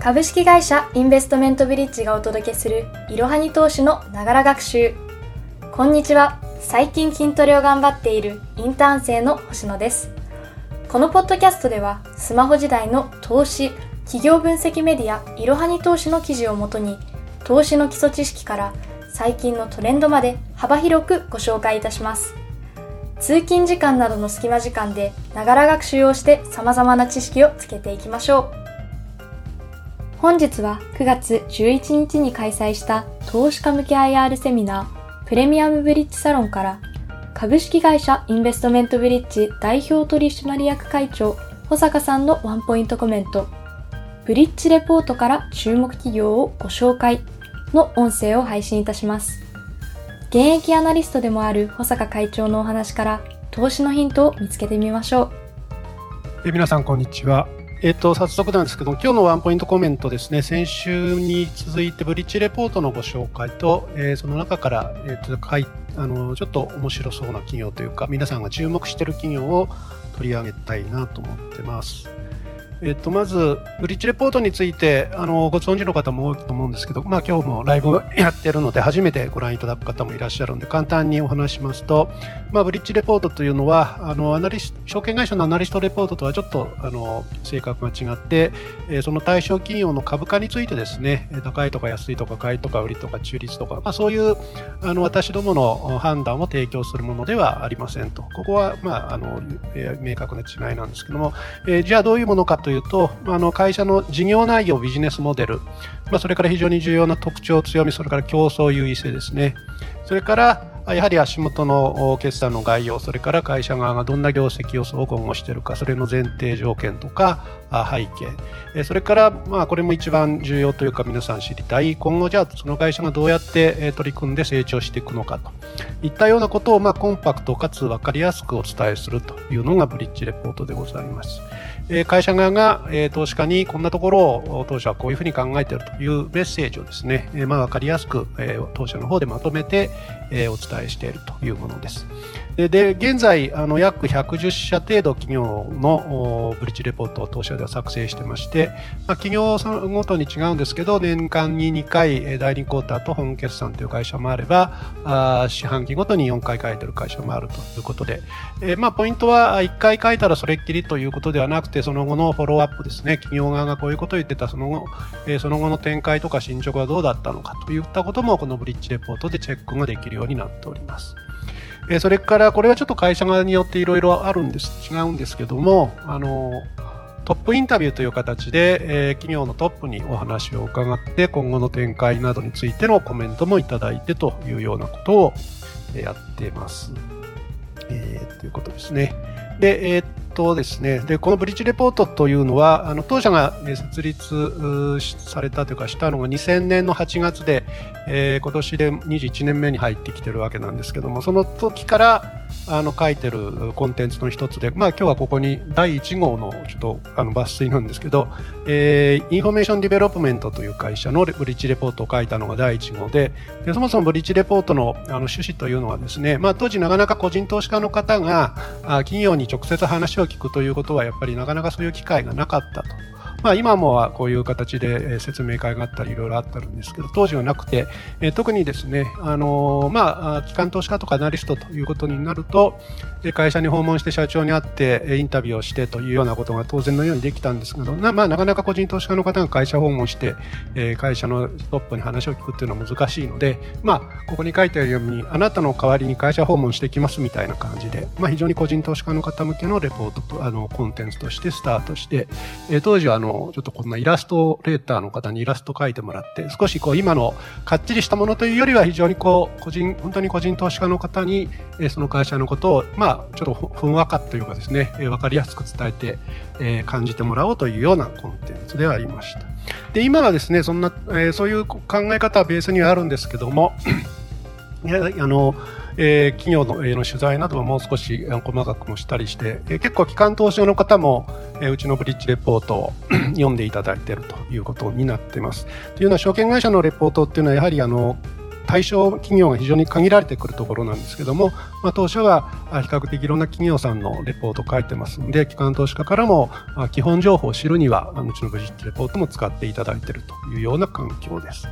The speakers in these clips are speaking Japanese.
株式会社インベストメントブリッジがお届けするいろはに投資のながら学習。こんにちは。最近筋トレを頑張っているインターン生の星野です。このポッドキャストではスマホ時代の投資企業分析メディアいろはに投資の記事をもとに投資の基礎知識から最近のトレンドまで幅広くご紹介いたします。通勤時間などの隙間時間でながら学習をして様々な知識をつけていきましょう。本日は9月11日に開催した投資家向け IR セミナープレミアムブリッジサロンから株式会社インベストメントブリッジ代表取締役会長保坂さんのワンポイントコメントブリッジレポートから注目企業をご紹介の音声を配信いたします。現役アナリストでもある保坂会長のお話から投資のヒントを見つけてみましょう。え皆さんこんにちは。えっと、早速なんですけど今日のワンポイントコメントですね、先週に続いてブリッジレポートのご紹介と、えー、その中から、えっと、かいあの、ちょっと面白そうな企業というか、皆さんが注目している企業を取り上げたいなと思ってます。えっと、まず、ブリッジレポートについて、あの、ご存知の方も多いと思うんですけど、まあ今日もライブやってるので、初めてご覧いただく方もいらっしゃるので、簡単にお話しますと、まあ、ブリッジレポートというのは、あの、アナリス証券会社のアナリストレポートとはちょっと、あの、性格が違って、えその対象企業の株価についてですね、高いとか安いとか買いとか売りとか中立とか、まあそういう、あの、私どもの判断を提供するものではありませんと。ここは、まあ、あの、え明確な違いなんですけども、えじゃあどういうものかとというと、あの、の会社の事業内容、ビジネスモデル、まあ、それから非常に重要な特徴、強み、それから競争優位性ですね。それから、やはり足元の決算の概要、それから会社側がどんな業績予想を今後しているか、それの前提条件とか背景、それから、まあ、これも一番重要というか皆さん知りたい、今後じゃあその会社がどうやって取り組んで成長していくのかといったようなことを、まあ、コンパクトかつ分かりやすくお伝えするというのがブリッジレポートでございます。会社側が投資家にこんなところを当社はこういうふうに考えているというメッセージをですね、まあ、分かりやすく当社の方でまとめてお伝えしているというものです。で、現在、あの、約110社程度企業のブリッジレポートを当社では作成してまして、まあ、企業ごとに違うんですけど、年間に2回、第2クォーターと本決算という会社もあれば、あ四半期ごとに4回書いてる会社もあるということで、えー、まあ、ポイントは1回書いたらそれっきりということではなくて、その後のフォローアップですね、企業側がこういうことを言ってた、その後、えー、その後の展開とか進捗はどうだったのかといったことも、このブリッジレポートでチェックができるようになっております。えそれからこれはちょっと会社側によっていろいろあるんです違うんですけどもあのトップインタビューという形で、えー、企業のトップにお話を伺って今後の展開などについてのコメントもいただいてというようなことをやってます。えー、ということですね。で、えー、とですね、で、このブリッジレポートというのは、あの、当社が、ね、設立されたというかしたのが2000年の8月で、えー、今年で21年目に入ってきてるわけなんですけども、その時から、あの書いてるコンテンツの一つで、まあ今日はここに第1号のちょっとあの抜粋なんですけど、えー、インフォメーションディベロップメントという会社のブリッジレポートを書いたのが第1号で、でそもそもブリッジレポートのあの趣旨というのはですね、まあ当時なかなか個人投資家の方があ企業に直接話を聞くということはやっぱりなかなかそういう機会がなかったと。まあ、今もはこういう形で説明会があったりいろいろあったんですけど当時はなくて、え特にですねあのまあ機関投資家とかアナリストということになると会社に訪問して社長に会ってインタビューをしてというようなことが当然のようにできたんですけどな,、まあ、なかなか個人投資家の方が会社訪問して、え会社のトップに話を聞くっていうのは難しいので、まあ、ここに書いてあるようにあなたの代わりに会社訪問してきますみたいな感じで、まあ、非常に個人投資家の方向けのレポートとあのコンテンツとしてスタートして、え当時はあのの、ちょっとこんなイラストレーターの方にイラスト描いてもらって、少しこう今のかっちりしたものというよりは非常にこう、個人、本当に個人投資家の方に、えその会社のことを、まあ、ちょっとふんわかというかですね、えわかりやすく伝えて、え感じてもらおうというようなコンテンツではありました。で、今はですね、そんな、えそういう考え方はベースにはあるんですけども、あの、えー、企業の,、え、の取材などももう少し細かくもしたりして、えー、結構機関投資家の方も、え、うちのブリッジレポートを 読んでいただいているということになっています。というのは証券会社のレポートっていうのはやはりあの対象企業が非常に限られてくるところなんですけども、まあ、当社は比較的いろんな企業さんのレポートを書いてますので、機関投資家からも基本情報を知るには、うちのブリッジレポートも使っていただいているというような環境です。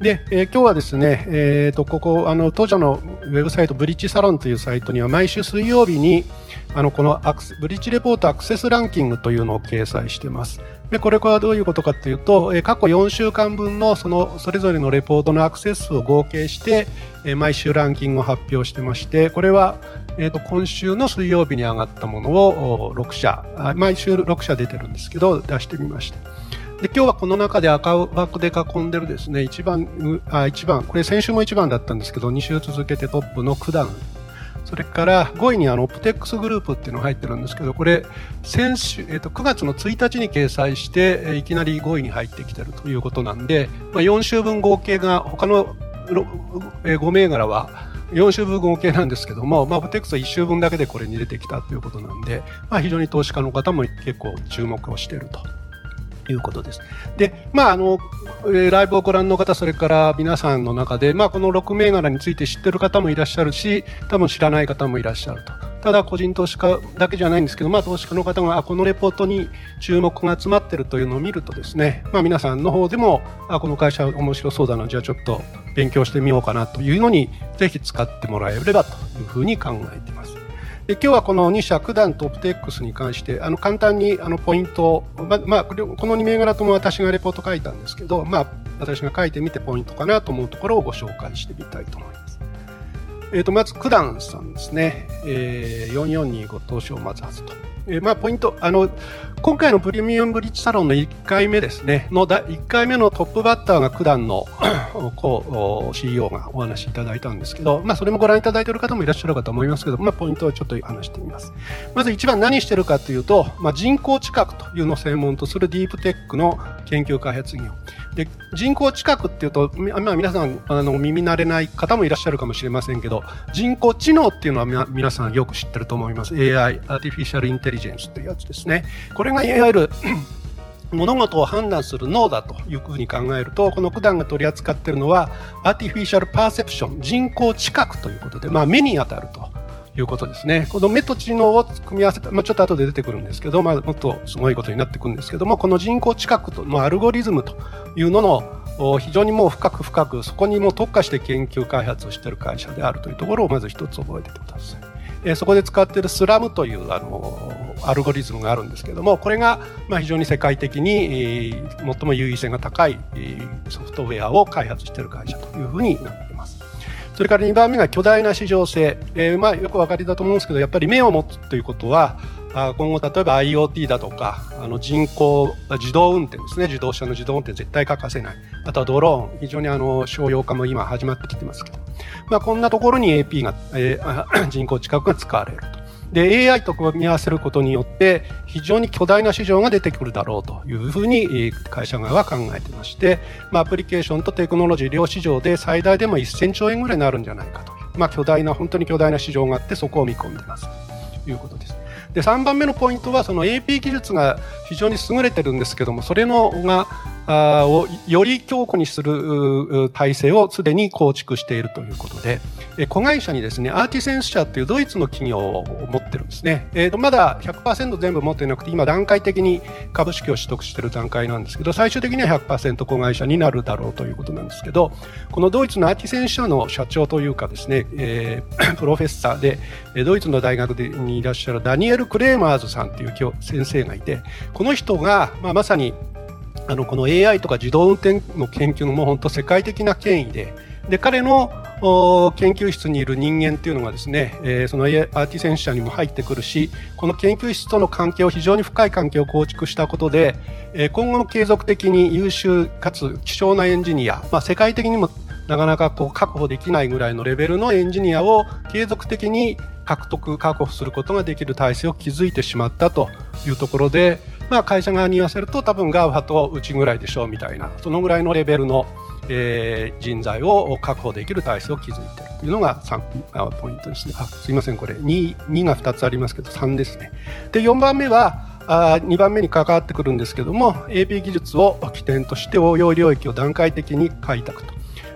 で、えー、今日はですね、えー、とここあの当社のウェブサイトブリッジサロンというサイトには毎週水曜日にあのこのアクスブリッジレポートアクセスランキングというのを掲載しています。でこれはどういうことかというと、えー、過去4週間分のそのそれぞれのレポートのアクセス数を合計して、えー、毎週ランキングを発表してまして、これは、えー、と今週の水曜日に上がったものを6社、毎週6社出てるんですけど、出してみました。で今日はこの中で赤枠で囲んでるですね一番あ一番これ先週も1番だったんですけど2週続けてトップの九段。それから5位にあのオプテックスグループっていうのが入ってるんですけどこれ先週、えー、と9月の1日に掲載していきなり5位に入ってきてるということなんで、まあ、4週分合計が他の5銘柄は4週分合計なんですけども、まあ、オプテックスは1週分だけでこれに出てきたということなんで、まあ、非常に投資家の方も結構注目をしていると。いうことです。で、まあ、あのえ、ライブをご覧の方、それから皆さんの中で、まあ、この6銘柄について知ってる方もいらっしゃるし、多分知らない方もいらっしゃると。ただ、個人投資家だけじゃないんですけど、まあ、投資家の方が、あ、このレポートに注目が集まってるというのを見るとですね、まあ、皆さんの方でも、あ、この会社面白そうだな、じゃあちょっと勉強してみようかなというのに、ぜひ使ってもらえればというふうに考えています。で今日はこの2社、九段とオプテックスに関して、あの簡単にあのポイントを、ままあ、この2銘柄とも私がレポート書いたんですけど、まあ、私が書いてみてポイントかなと思うところをご紹介してみたいと思います。え、ー、と、まず、九段さんですね。えー、4425東証松発と。えー、まあ、ポイント、あの、今回のプレミアムブリッジサロンの1回目ですね、のだ1回目のトップバッターが九段の こう CEO がお話しいただいたんですけど、まあ、それもご覧いただいている方もいらっしゃるかと思いますけど、まあ、ポイントをちょっと話してみます。まず一番何してるかというと、まあ、人工知覚というのを専門とするディープテックの研究開発業。で人工知覚っていうと、まあ、皆さんあの耳慣れない方もいらっしゃるかもしれませんけど人工知能っていうのは皆さんよく知ってると思います AI アーティフィシャルインテリジェンスというやつですねこれがいわゆる 物事を判断する脳だというふうに考えるとこの九段が取り扱っているのはアーティフィシャルパーセプション人工知覚ということで、まあ、目に当たると。いうことですね。この目と知能を組み合わせた、まあ、ちょっと後で出てくるんですけど、まあ、もっとすごいことになってくるんですけども、この人工知覚のアルゴリズムというのの非常にもう深く深くそこにも特化して研究開発をしている会社であるというところをまず一つ覚えてください。えそこで使っているスラムというあのアルゴリズムがあるんですけどもこれがまあ非常に世界的に、最も優位性が高い、ソフトウェアを開発している会社というふうになっています。それから2番目が巨大な市場性。えー、まあよくお分かりだと思うんですけど、やっぱり目を持つということは、あ今後例えば IoT だとか、あの人工、自動運転ですね。自動車の自動運転絶対欠かせない。あとはドローン。非常にあの、商用化も今始まってきてますけど。まあこんなところに AP が、えー、人工知覚が使われる。で、AI と組み合わせることによって、非常に巨大な市場が出てくるだろうというふうに会社側は考えてまして、まあ、アプリケーションとテクノロジー両市場で最大でも1000兆円ぐらいになるんじゃないかという、まあ、巨大な、本当に巨大な市場があって、そこを見込んでますということです。で3番目のポイントはその AP 技術が非常に優れてるんですけどもそれのがをより強固にする体制をすでに構築しているということで子会社にですね、アーティセンス社っていうドイツの企業を持ってるんですね。えー、とまだ100%全部持ってなくて、今段階的に株式を取得している段階なんですけど、最終的には100%子会社になるだろうということなんですけど、このドイツのアーティセンス社の社長というかですね、えー、プロフェッサーで、ドイツの大学にいらっしゃるダニエル・クレーマーズさんという先生がいて、この人が、まあ、まさにあのこの AI とか自動運転の研究も本当世界的な権威で、で彼の研究室にいる人間っていうのがですね、えー、そのアーティセン社にも入ってくるしこの研究室との関係を非常に深い関係を構築したことで、えー、今後も継続的に優秀かつ希少なエンジニア、まあ、世界的にもなかなかこう確保できないぐらいのレベルのエンジニアを継続的に獲得確保することができる体制を築いてしまったというところで、まあ、会社側に言わせると多分 GAFA とうちぐらいでしょうみたいなそのぐらいのレベルのえー、人材を確保できる体制を築いているというのが3あポイントですね。あすいません、これ2、2が2つありますけど、3ですね。で、4番目は、あ2番目に関わってくるんですけども、AP 技術を起点として応用領域を段階的に開拓と。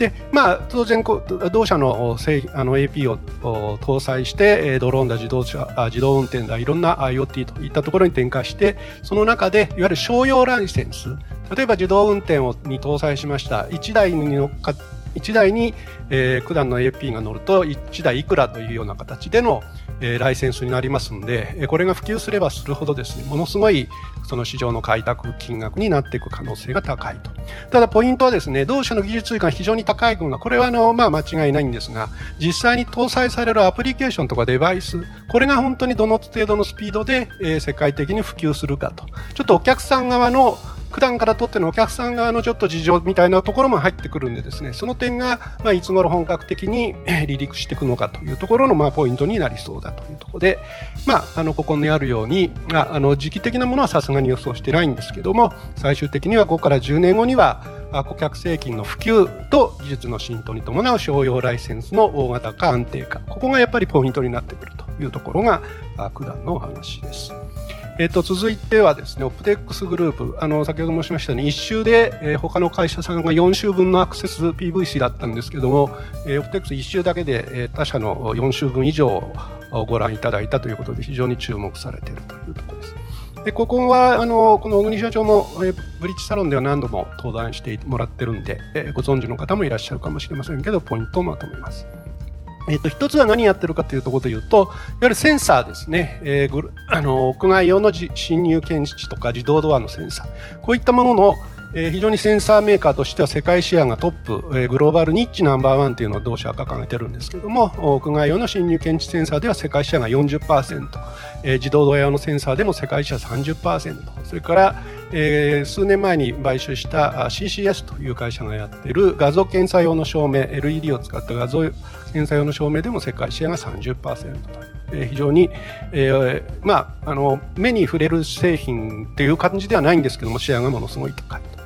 で、まあ、当然、同社のあの AP を搭載して、ドローンだ、自動車、自動運転だ、いろんな IoT といったところに展開して、その中で、いわゆる商用ライセンス、例えば自動運転をに搭載しました。1台に乗っか1台に、えー、九段の AP が乗ると1台いくらというような形での、えー、ライセンスになりますので、えこれが普及すればするほどですね、ものすごいその市場の開拓金額になっていく可能性が高いと。ただポイントはですね、同社の技術が非常に高い分が、これはあの、まあ間違いないんですが、実際に搭載されるアプリケーションとかデバイス、これが本当にどの程度のスピードで、えー、世界的に普及するかと。ちょっとお客さん側の普段からとってのお客さん側のちょっと事情みたいなところも入ってくるんでですね、その点が、ま、いつ頃本格的に離陸していくのかというところの、ま、ポイントになりそうだというところで、まあ、あの、ここにあるように、あの、時期的なものはさすがに予想してないんですけども、最終的には5から10年後には、顧客製品の普及と技術の浸透に伴う商用ライセンスの大型化安定化。ここがやっぱりポイントになってくるというところが、九段のお話です。えっ、と、続いてはですね、オプテックスグループ、あの、先ほど申しましたように、1周で、えー、他の会社さんが4週分のアクセス PVC だったんですけども、えー、オプテックス1周だけで、えー、他社の4週分以上をご覧いただいたということで、非常に注目されているというところです。で、ここは、あの、この小国社長も、えブリッジサロンでは何度も登壇してもらってるんで、えご存知の方もいらっしゃるかもしれませんけど、ポイントをまとめます。えっ、と、一つは何やってるかというところで言うと、いわゆるセンサーですね。えー、あの、屋外用の侵入検知とか自動ドアのセンサー。こういったものの、えー、非常にセンサーメーカーとしては世界シェアがトップ、えー、グローバルニッチナンバーワンというのを同社は掲げてるんですけども、屋外用の侵入検知センサーでは世界シェアが40%、えー、自動ドア用のセンサーでも世界シェア30%、それから、えー、数年前に買収した CCS という会社がやっている画像検査用の照明、LED を使った画像検査用の照明でも世界シェアが30%と。えー、非常に、えー、まあ、あの、目に触れる製品っていう感じではないんですけども、シェアがものすごい高いと。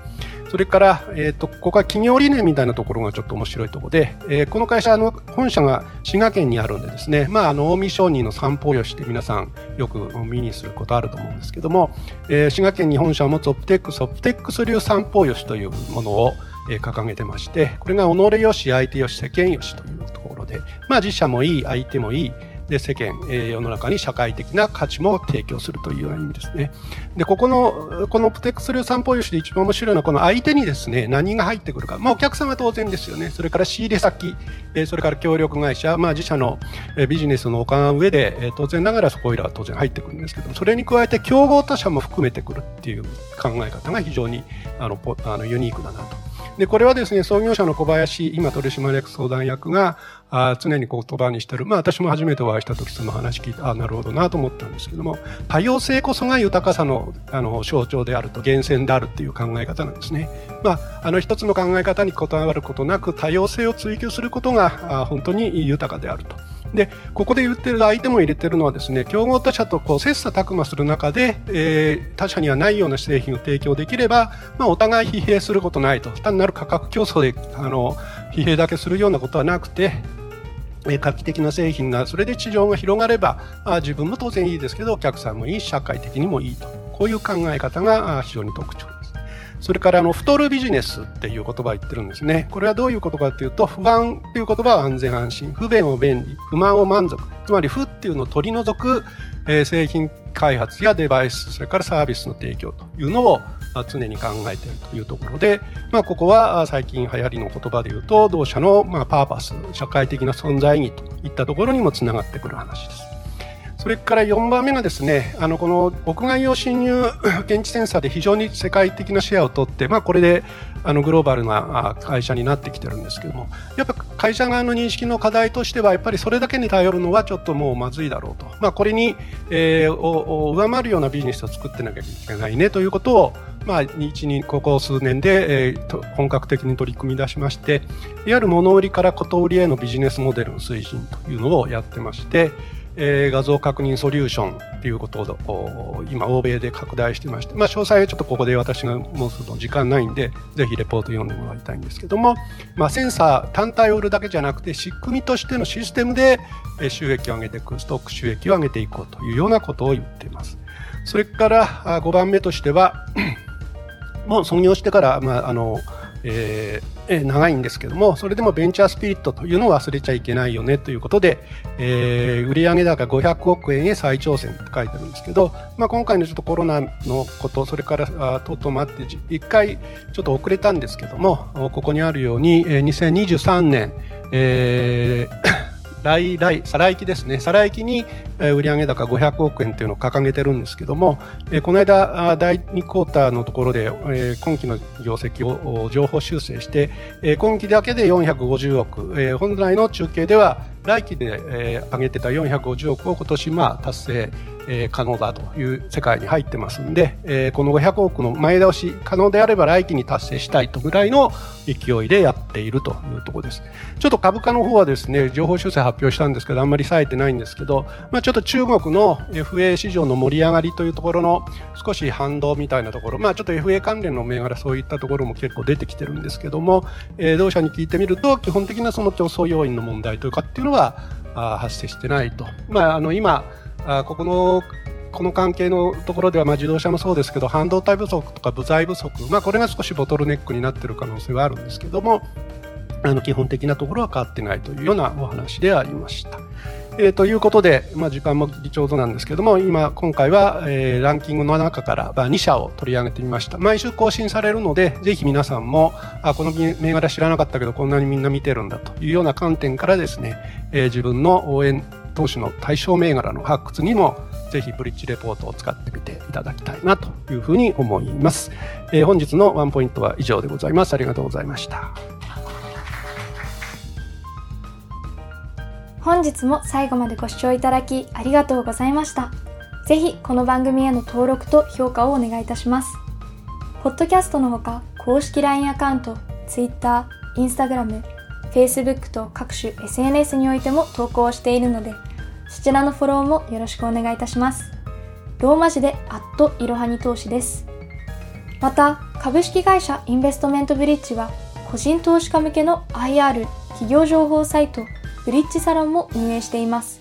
それから、え、ー、と、ここは企業理念みたいなところがちょっと面白いところで、えー、この会社の本社が滋賀県にあるんでですね、まあ、あの、近江商人の散歩をしって皆さんよく見にすることあると思うんですけども、えー、滋賀県に本社を持つオプテックス、オプテックス流散歩よしというものを、えー、掲げてまして、これが己よし、相手よし、世間よしというところで、まあ、自社もいい、相手もいい、で世間、え、世の中に社会的な価値も提供するというような意味ですね。で、ここの、このプテックス流散歩融資で一番面白いのは、この相手にですね、何が入ってくるか。まあ、お客さんは当然ですよね。それから仕入れ先、え、それから協力会社、まあ、自社の、え、ビジネスのおう上で、え、当然ながらそこいらは当然入ってくるんですけど、それに加えて競合他社も含めてくるっていう考え方が非常に、あの、あのユニークだなと。で、これはですね、創業者の小林、今取締役相談役が、あ常に言葉にしてる。まあ私も初めてお会いした時その話聞いて、あなるほどなと思ったんですけども、多様性こそが豊かさのあの象徴であると、源泉であるっていう考え方なんですね。まあ、あの一つの考え方に異なることなく多様性を追求することが本当に豊かであると。で、ここで言ってる相手も入れてるのはですね、競合他社とこう切磋琢磨する中で、えー、他社にはないような製品を提供できれば、まあ、お互い疲弊することないと。単なる価格競争で、あの、疲弊だけするようなことはなくて、画期的な製品が、それで市場が広がれば、あ自分も当然いいですけど、お客さんもいい、社会的にもいいと。こういう考え方が非常に特徴それからあの太るビジネスっていう言葉を言ってるんですね。これはどういうことかというと、不安っていう言葉は安全安心、不便を便利、不満を満足。つまり不っていうのを取り除く、えー、製品開発やデバイス、それからサービスの提供というのを常に考えているというところで、まあ、ここは最近流行りの言葉で言うと、同社のまパーパス、社会的な存在意義といったところにもつながってくる話です。それから4番目がですね、あの、この屋外用侵入 検知センサーで非常に世界的なシェアを取って、まあ、これで、あの、グローバルな会社になってきてるんですけども、やっぱ会社側の認識の課題としては、やっぱりそれだけに頼るのはちょっともうまずいだろうと。まあ、これに、えー、を上回るようなビジネスを作ってなきゃいけないねということを、まあ、一にここ数年で、えー、本格的に取り組み出しまして、いわゆる物売りからこと売りへのビジネスモデルの推進というのをやってまして、えー、画像確認ソリューションということを今欧米で拡大してまして、まあ、詳細はちょっとここで私がもうすぐ時間ないんでぜひレポート読んでもらいたいんですけども、まあ、センサー単体を売るだけじゃなくて仕組みとしてのシステムで収益を上げていくストック収益を上げていこうというようなことを言っています。それから5番目としてはもう創業してから、まあ、あのえー、え長いんですけども、それでもベンチャースピリットというのを忘れちゃいけないよねということで、えー、売上高500億円へ再挑戦と書いてあるんですけど、まあ、今回のちょっとコロナのこと、それからとと待って、一回ちょっと遅れたんですけども、ここにあるように、2023年、えー来来、再来期ですね。再来期に、え、売上高500億円というのを掲げてるんですけども、え、この間、第2クォーターのところで、え、今期の業績を情報修正して、え、今期だけで450億、え、本来の中継では来期で、えー、上げてた450億を今年まあ達成えー、可能だという世界に入ってますんで、えー、この500億の前倒し可能であれば来期に達成したいとぐらいの勢いでやっているというところです。ちょっと株価の方はですね、情報修正発表したんですけど、あんまり冴えてないんですけど、まあ、ちょっと中国の FA 市場の盛り上がりというところの少し反動みたいなところ、まあちょっと FA 関連の銘柄そういったところも結構出てきてるんですけども、えー、同社に聞いてみると、基本的なその競争要因の問題というかっていうのはあ発生してないと。まああの今、ここのこの関係のところでは、まあ、自動車もそうですけど半導体不足とか部材不足、まあ、これが少しボトルネックになっている可能性はあるんですけどもあの基本的なところは変わってないというようなお話でありました。えー、ということで、まあ、時間もちょうどなんですけども、今、今回は、えー、ランキングの中から、まあ、2社を取り上げてみました。毎週更新されるので、ぜひ皆さんも、あ、この銘柄知らなかったけど、こんなにみんな見てるんだというような観点からですね、えー、自分の応援投資の対象銘柄の発掘にもぜひブリッジレポートを使ってみていただきたいなというふうに思います。えー、本日のワンポイントは以上でございます。ありがとうございました。本日も最後までご視聴いただきありがとうございました。ぜひこの番組への登録と評価をお願いいたします。ポッドキャストのほか公式 LINE アカウント、Twitter、Instagram、Facebook と各種 SNS においても投稿しているので、そちらのフォローもよろしくお願いいたします。ローマ字でアットいろはに投資です。また、株式会社インベストメントブリッジは、個人投資家向けの IR 企業情報サイトブリッジサロンも運営しています。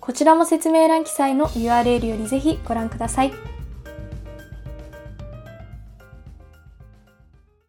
こちらも説明欄記載の URL よりぜひご覧ください。